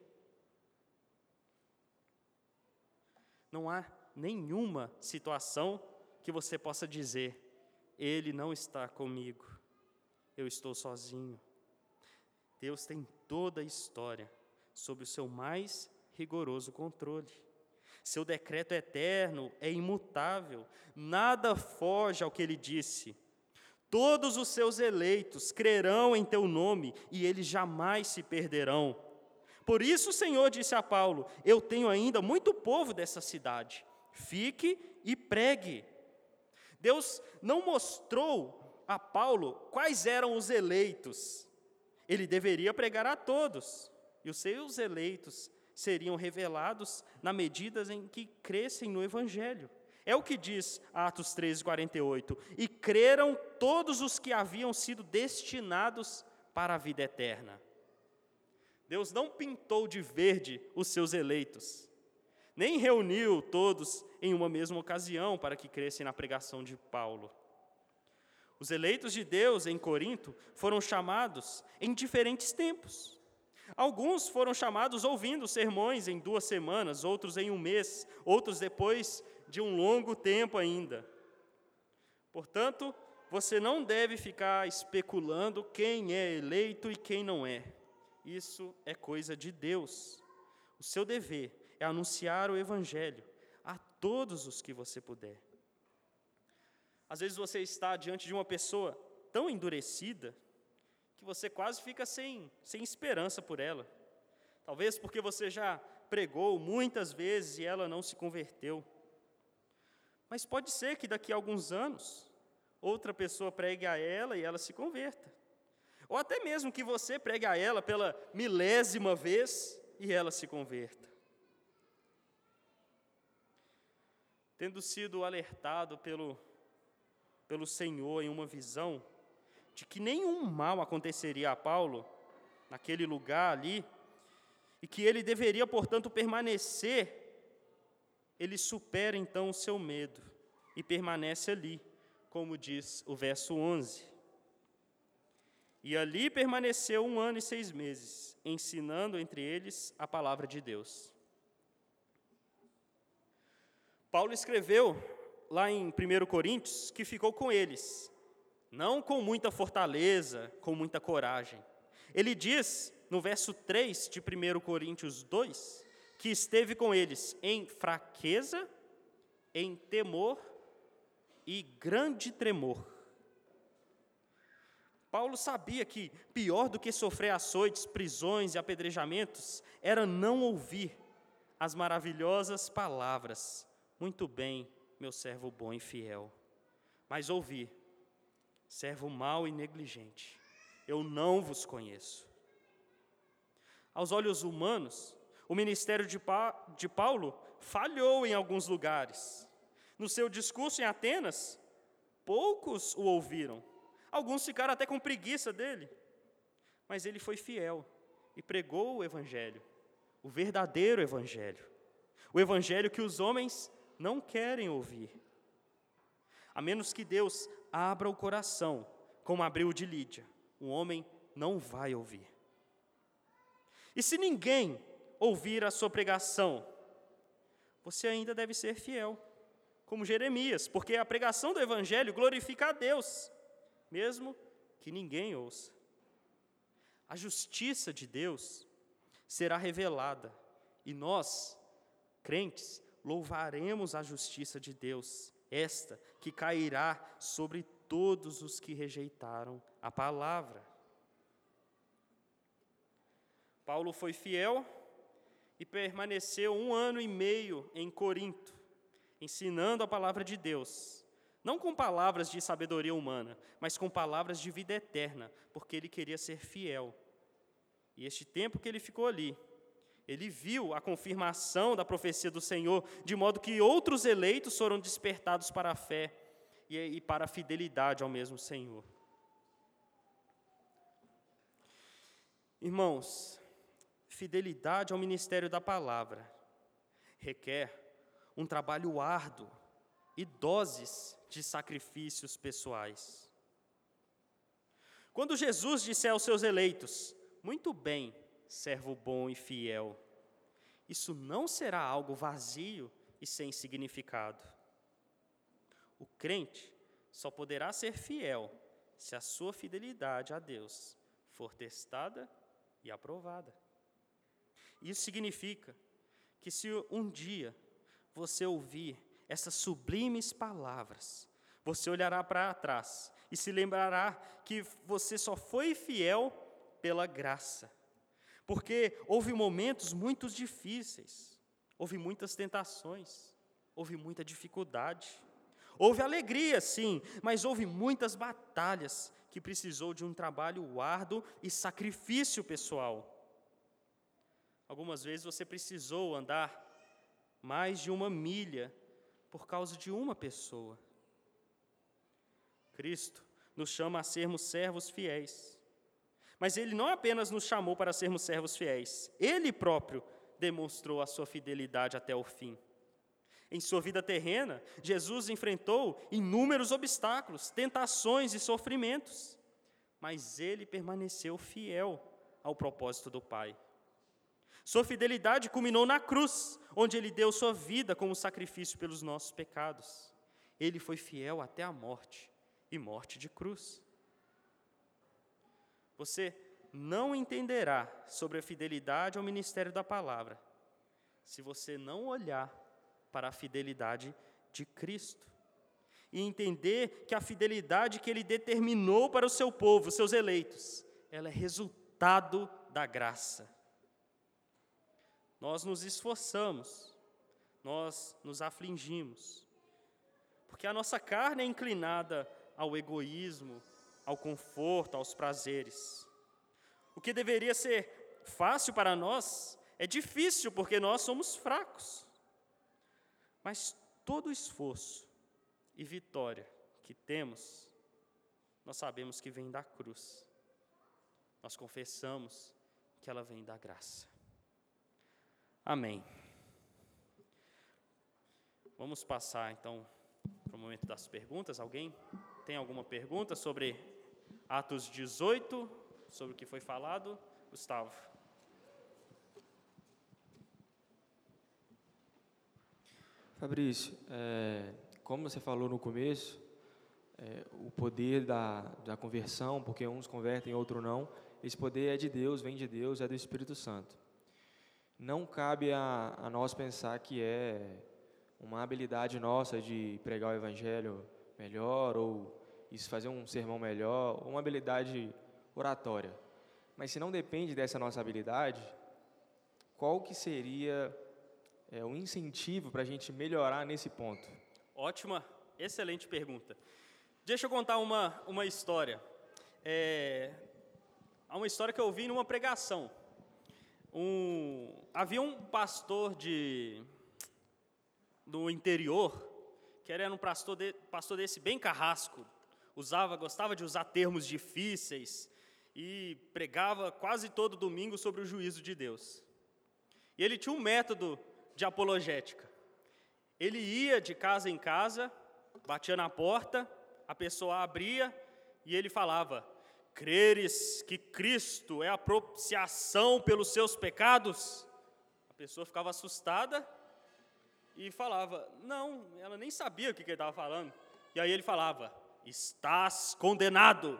Não há nenhuma situação que você possa dizer, ele não está comigo, eu estou sozinho. Deus tem toda a história sob o seu mais rigoroso controle. Seu decreto é eterno, é imutável, nada foge ao que ele disse. Todos os seus eleitos crerão em teu nome e eles jamais se perderão. Por isso o Senhor disse a Paulo: Eu tenho ainda muito povo dessa cidade. Fique e pregue. Deus não mostrou a Paulo quais eram os eleitos. Ele deveria pregar a todos, e os seus eleitos seriam revelados na medida em que crescem no Evangelho. É o que diz Atos 13, 48. E creram todos os que haviam sido destinados para a vida eterna. Deus não pintou de verde os seus eleitos, nem reuniu todos em uma mesma ocasião para que crescem na pregação de Paulo. Os eleitos de Deus em Corinto foram chamados em diferentes tempos. Alguns foram chamados ouvindo sermões em duas semanas, outros em um mês, outros depois de um longo tempo ainda. Portanto, você não deve ficar especulando quem é eleito e quem não é. Isso é coisa de Deus. O seu dever é anunciar o Evangelho a todos os que você puder. Às vezes você está diante de uma pessoa tão endurecida que você quase fica sem, sem esperança por ela. Talvez porque você já pregou muitas vezes e ela não se converteu. Mas pode ser que daqui a alguns anos outra pessoa pregue a ela e ela se converta. Ou até mesmo que você pregue a ela pela milésima vez e ela se converta. Tendo sido alertado pelo, pelo Senhor em uma visão de que nenhum mal aconteceria a Paulo naquele lugar ali, e que ele deveria, portanto, permanecer, ele supera então o seu medo e permanece ali, como diz o verso 11. E ali permaneceu um ano e seis meses, ensinando entre eles a palavra de Deus. Paulo escreveu lá em 1 Coríntios que ficou com eles, não com muita fortaleza, com muita coragem. Ele diz no verso 3 de 1 Coríntios 2, que esteve com eles em fraqueza, em temor e grande tremor. Paulo sabia que pior do que sofrer açoites, prisões e apedrejamentos era não ouvir as maravilhosas palavras. Muito bem, meu servo bom e fiel. Mas ouvir, servo mau e negligente, eu não vos conheço. Aos olhos humanos, o ministério de, pa de Paulo falhou em alguns lugares. No seu discurso em Atenas, poucos o ouviram. Alguns ficaram até com preguiça dele. Mas ele foi fiel e pregou o Evangelho, o verdadeiro Evangelho. O Evangelho que os homens não querem ouvir. A menos que Deus abra o coração, como abriu o de Lídia, o homem não vai ouvir. E se ninguém ouvir a sua pregação, você ainda deve ser fiel, como Jeremias, porque a pregação do Evangelho glorifica a Deus, mesmo que ninguém ouça. A justiça de Deus será revelada e nós, crentes, louvaremos a justiça de Deus, esta que cairá sobre todos os que rejeitaram a palavra. Paulo foi fiel e permaneceu um ano e meio em Corinto, ensinando a palavra de Deus, não com palavras de sabedoria humana, mas com palavras de vida eterna, porque ele queria ser fiel. E este tempo que ele ficou ali, ele viu a confirmação da profecia do Senhor, de modo que outros eleitos foram despertados para a fé e para a fidelidade ao mesmo Senhor. Irmãos, fidelidade ao ministério da palavra requer um trabalho árduo e doses de sacrifícios pessoais. Quando Jesus disse aos seus eleitos: Muito bem, servo bom e fiel, isso não será algo vazio e sem significado. O crente só poderá ser fiel se a sua fidelidade a Deus for testada e aprovada. Isso significa que se um dia você ouvir essas sublimes palavras, você olhará para trás e se lembrará que você só foi fiel pela graça. Porque houve momentos muito difíceis, houve muitas tentações, houve muita dificuldade. Houve alegria, sim, mas houve muitas batalhas que precisou de um trabalho árduo e sacrifício pessoal. Algumas vezes você precisou andar mais de uma milha por causa de uma pessoa. Cristo nos chama a sermos servos fiéis. Mas Ele não apenas nos chamou para sermos servos fiéis, Ele próprio demonstrou a sua fidelidade até o fim. Em sua vida terrena, Jesus enfrentou inúmeros obstáculos, tentações e sofrimentos, mas ele permaneceu fiel ao propósito do Pai. Sua fidelidade culminou na cruz, onde ele deu sua vida como sacrifício pelos nossos pecados. Ele foi fiel até a morte e morte de cruz. Você não entenderá sobre a fidelidade ao ministério da palavra se você não olhar para a fidelidade de Cristo. e entender que a fidelidade que ele determinou para o seu povo, seus eleitos, ela é resultado da graça. Nós nos esforçamos, nós nos afligimos, porque a nossa carne é inclinada ao egoísmo, ao conforto, aos prazeres. O que deveria ser fácil para nós é difícil porque nós somos fracos. Mas todo esforço e vitória que temos, nós sabemos que vem da cruz. Nós confessamos que ela vem da graça. Amém. Vamos passar então para o momento das perguntas. Alguém tem alguma pergunta sobre Atos 18, sobre o que foi falado? Gustavo. Fabrício, é, como você falou no começo, é, o poder da, da conversão, porque uns convertem, outros não, esse poder é de Deus, vem de Deus, é do Espírito Santo. Não cabe a, a nós pensar que é uma habilidade nossa de pregar o Evangelho melhor, ou isso fazer um sermão melhor, uma habilidade oratória. Mas se não depende dessa nossa habilidade, qual que seria é, um incentivo para a gente melhorar nesse ponto? Ótima, excelente pergunta. Deixa eu contar uma, uma história. É, há uma história que eu ouvi numa pregação. Um, havia um pastor de, do interior, que era um pastor, de, pastor desse bem carrasco, usava, gostava de usar termos difíceis e pregava quase todo domingo sobre o juízo de Deus. E ele tinha um método de apologética. Ele ia de casa em casa, batia na porta, a pessoa abria e ele falava: Creres que Cristo é a propiciação pelos seus pecados? A pessoa ficava assustada e falava: Não, ela nem sabia o que ele estava falando. E aí ele falava: Estás condenado.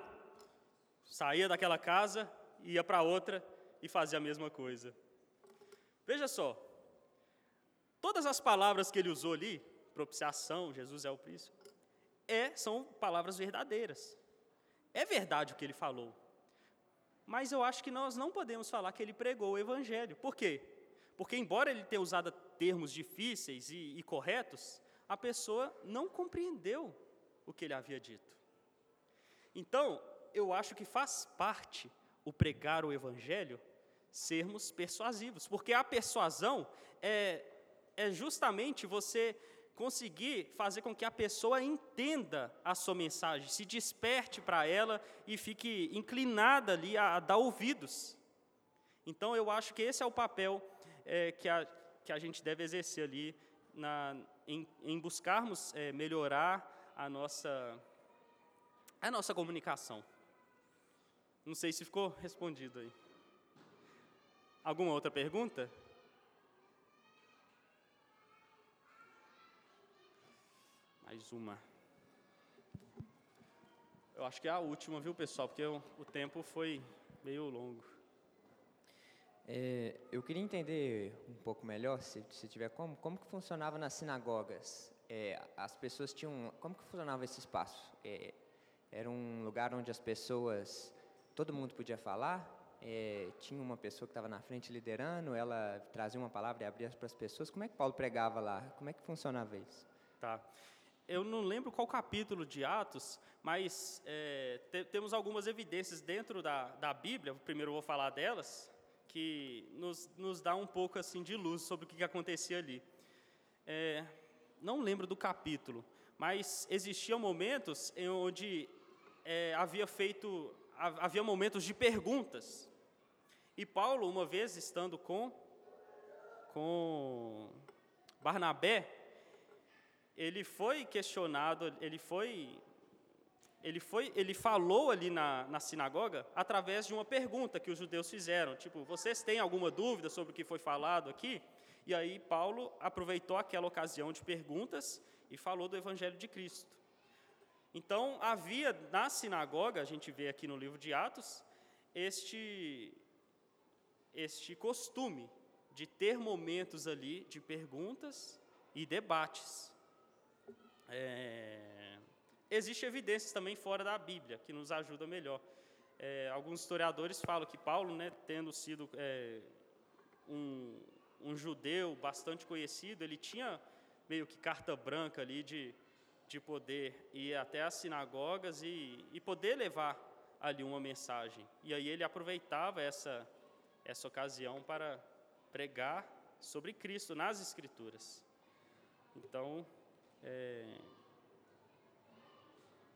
Saía daquela casa, ia para outra e fazia a mesma coisa. Veja só, Todas as palavras que ele usou ali, propiciação, Jesus é o príncipe, é, são palavras verdadeiras. É verdade o que ele falou. Mas eu acho que nós não podemos falar que ele pregou o evangelho. Por quê? Porque, embora ele tenha usado termos difíceis e, e corretos, a pessoa não compreendeu o que ele havia dito. Então, eu acho que faz parte o pregar o evangelho sermos persuasivos, porque a persuasão é, é justamente você conseguir fazer com que a pessoa entenda a sua mensagem, se desperte para ela e fique inclinada ali a, a, dar ouvidos. Então, eu acho que esse é o papel é, que, a, que a gente deve exercer ali na, em, em buscarmos é, melhorar a nossa, a nossa comunicação. Não sei se ficou respondido aí. Alguma outra pergunta? Mais uma. Eu acho que é a última, viu, pessoal? Porque o, o tempo foi meio longo. É, eu queria entender um pouco melhor, se, se tiver como, como que funcionava nas sinagogas. É, as pessoas tinham, como que funcionava esse espaço? É, era um lugar onde as pessoas, todo mundo podia falar. É, tinha uma pessoa que estava na frente liderando, ela trazia uma palavra e abria para as pessoas. Como é que Paulo pregava lá? Como é que funcionava isso? Tá eu não lembro qual capítulo de Atos, mas é, te, temos algumas evidências dentro da, da Bíblia, primeiro eu vou falar delas, que nos, nos dá um pouco assim de luz sobre o que, que acontecia ali. É, não lembro do capítulo, mas existiam momentos em onde é, havia feito, havia momentos de perguntas. E Paulo, uma vez estando com, com Barnabé, ele foi questionado, ele foi, ele foi, ele falou ali na, na sinagoga através de uma pergunta que os judeus fizeram, tipo, vocês têm alguma dúvida sobre o que foi falado aqui? E aí Paulo aproveitou aquela ocasião de perguntas e falou do Evangelho de Cristo. Então havia na sinagoga, a gente vê aqui no livro de Atos, este este costume de ter momentos ali de perguntas e debates. É, existem evidências também fora da Bíblia que nos ajudam melhor. É, alguns historiadores falam que Paulo, né, tendo sido é, um, um judeu bastante conhecido, ele tinha meio que carta branca ali de, de poder ir até as sinagogas e, e poder levar ali uma mensagem. E aí ele aproveitava essa, essa ocasião para pregar sobre Cristo nas Escrituras. Então, é,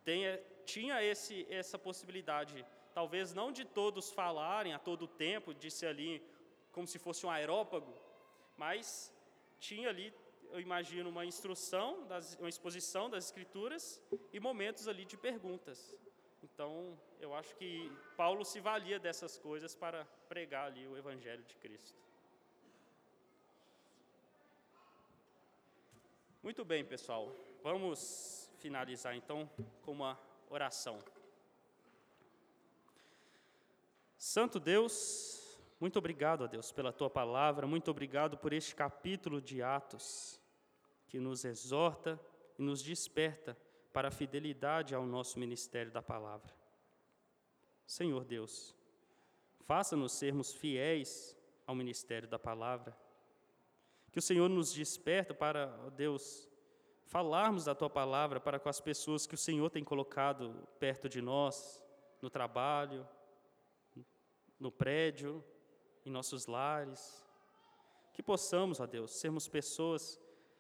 tenha, tinha esse, essa possibilidade, talvez não de todos falarem a todo tempo, disse ali como se fosse um aerópago, mas tinha ali, eu imagino, uma instrução, das, uma exposição das Escrituras e momentos ali de perguntas. Então, eu acho que Paulo se valia dessas coisas para pregar ali o Evangelho de Cristo. Muito bem, pessoal. Vamos finalizar então com uma oração. Santo Deus, muito obrigado a Deus pela tua palavra, muito obrigado por este capítulo de Atos que nos exorta e nos desperta para a fidelidade ao nosso ministério da palavra. Senhor Deus, faça-nos sermos fiéis ao ministério da palavra que o Senhor nos desperta para, ó Deus, falarmos da tua palavra para com as pessoas que o Senhor tem colocado perto de nós, no trabalho, no prédio, em nossos lares. Que possamos, ó Deus, sermos pessoas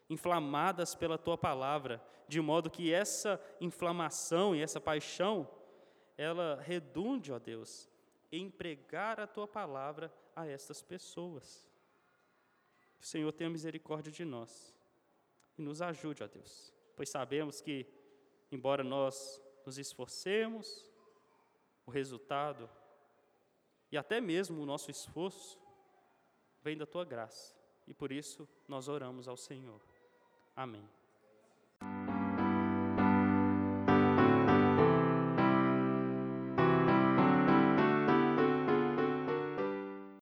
inflamadas pela tua palavra, de modo que essa inflamação e essa paixão, ela redunde, ó Deus, em pregar a tua palavra a estas pessoas. Que o Senhor tenha misericórdia de nós e nos ajude, ó Deus, pois sabemos que, embora nós nos esforcemos, o resultado e até mesmo o nosso esforço vem da tua graça e por isso nós oramos ao Senhor. Amém.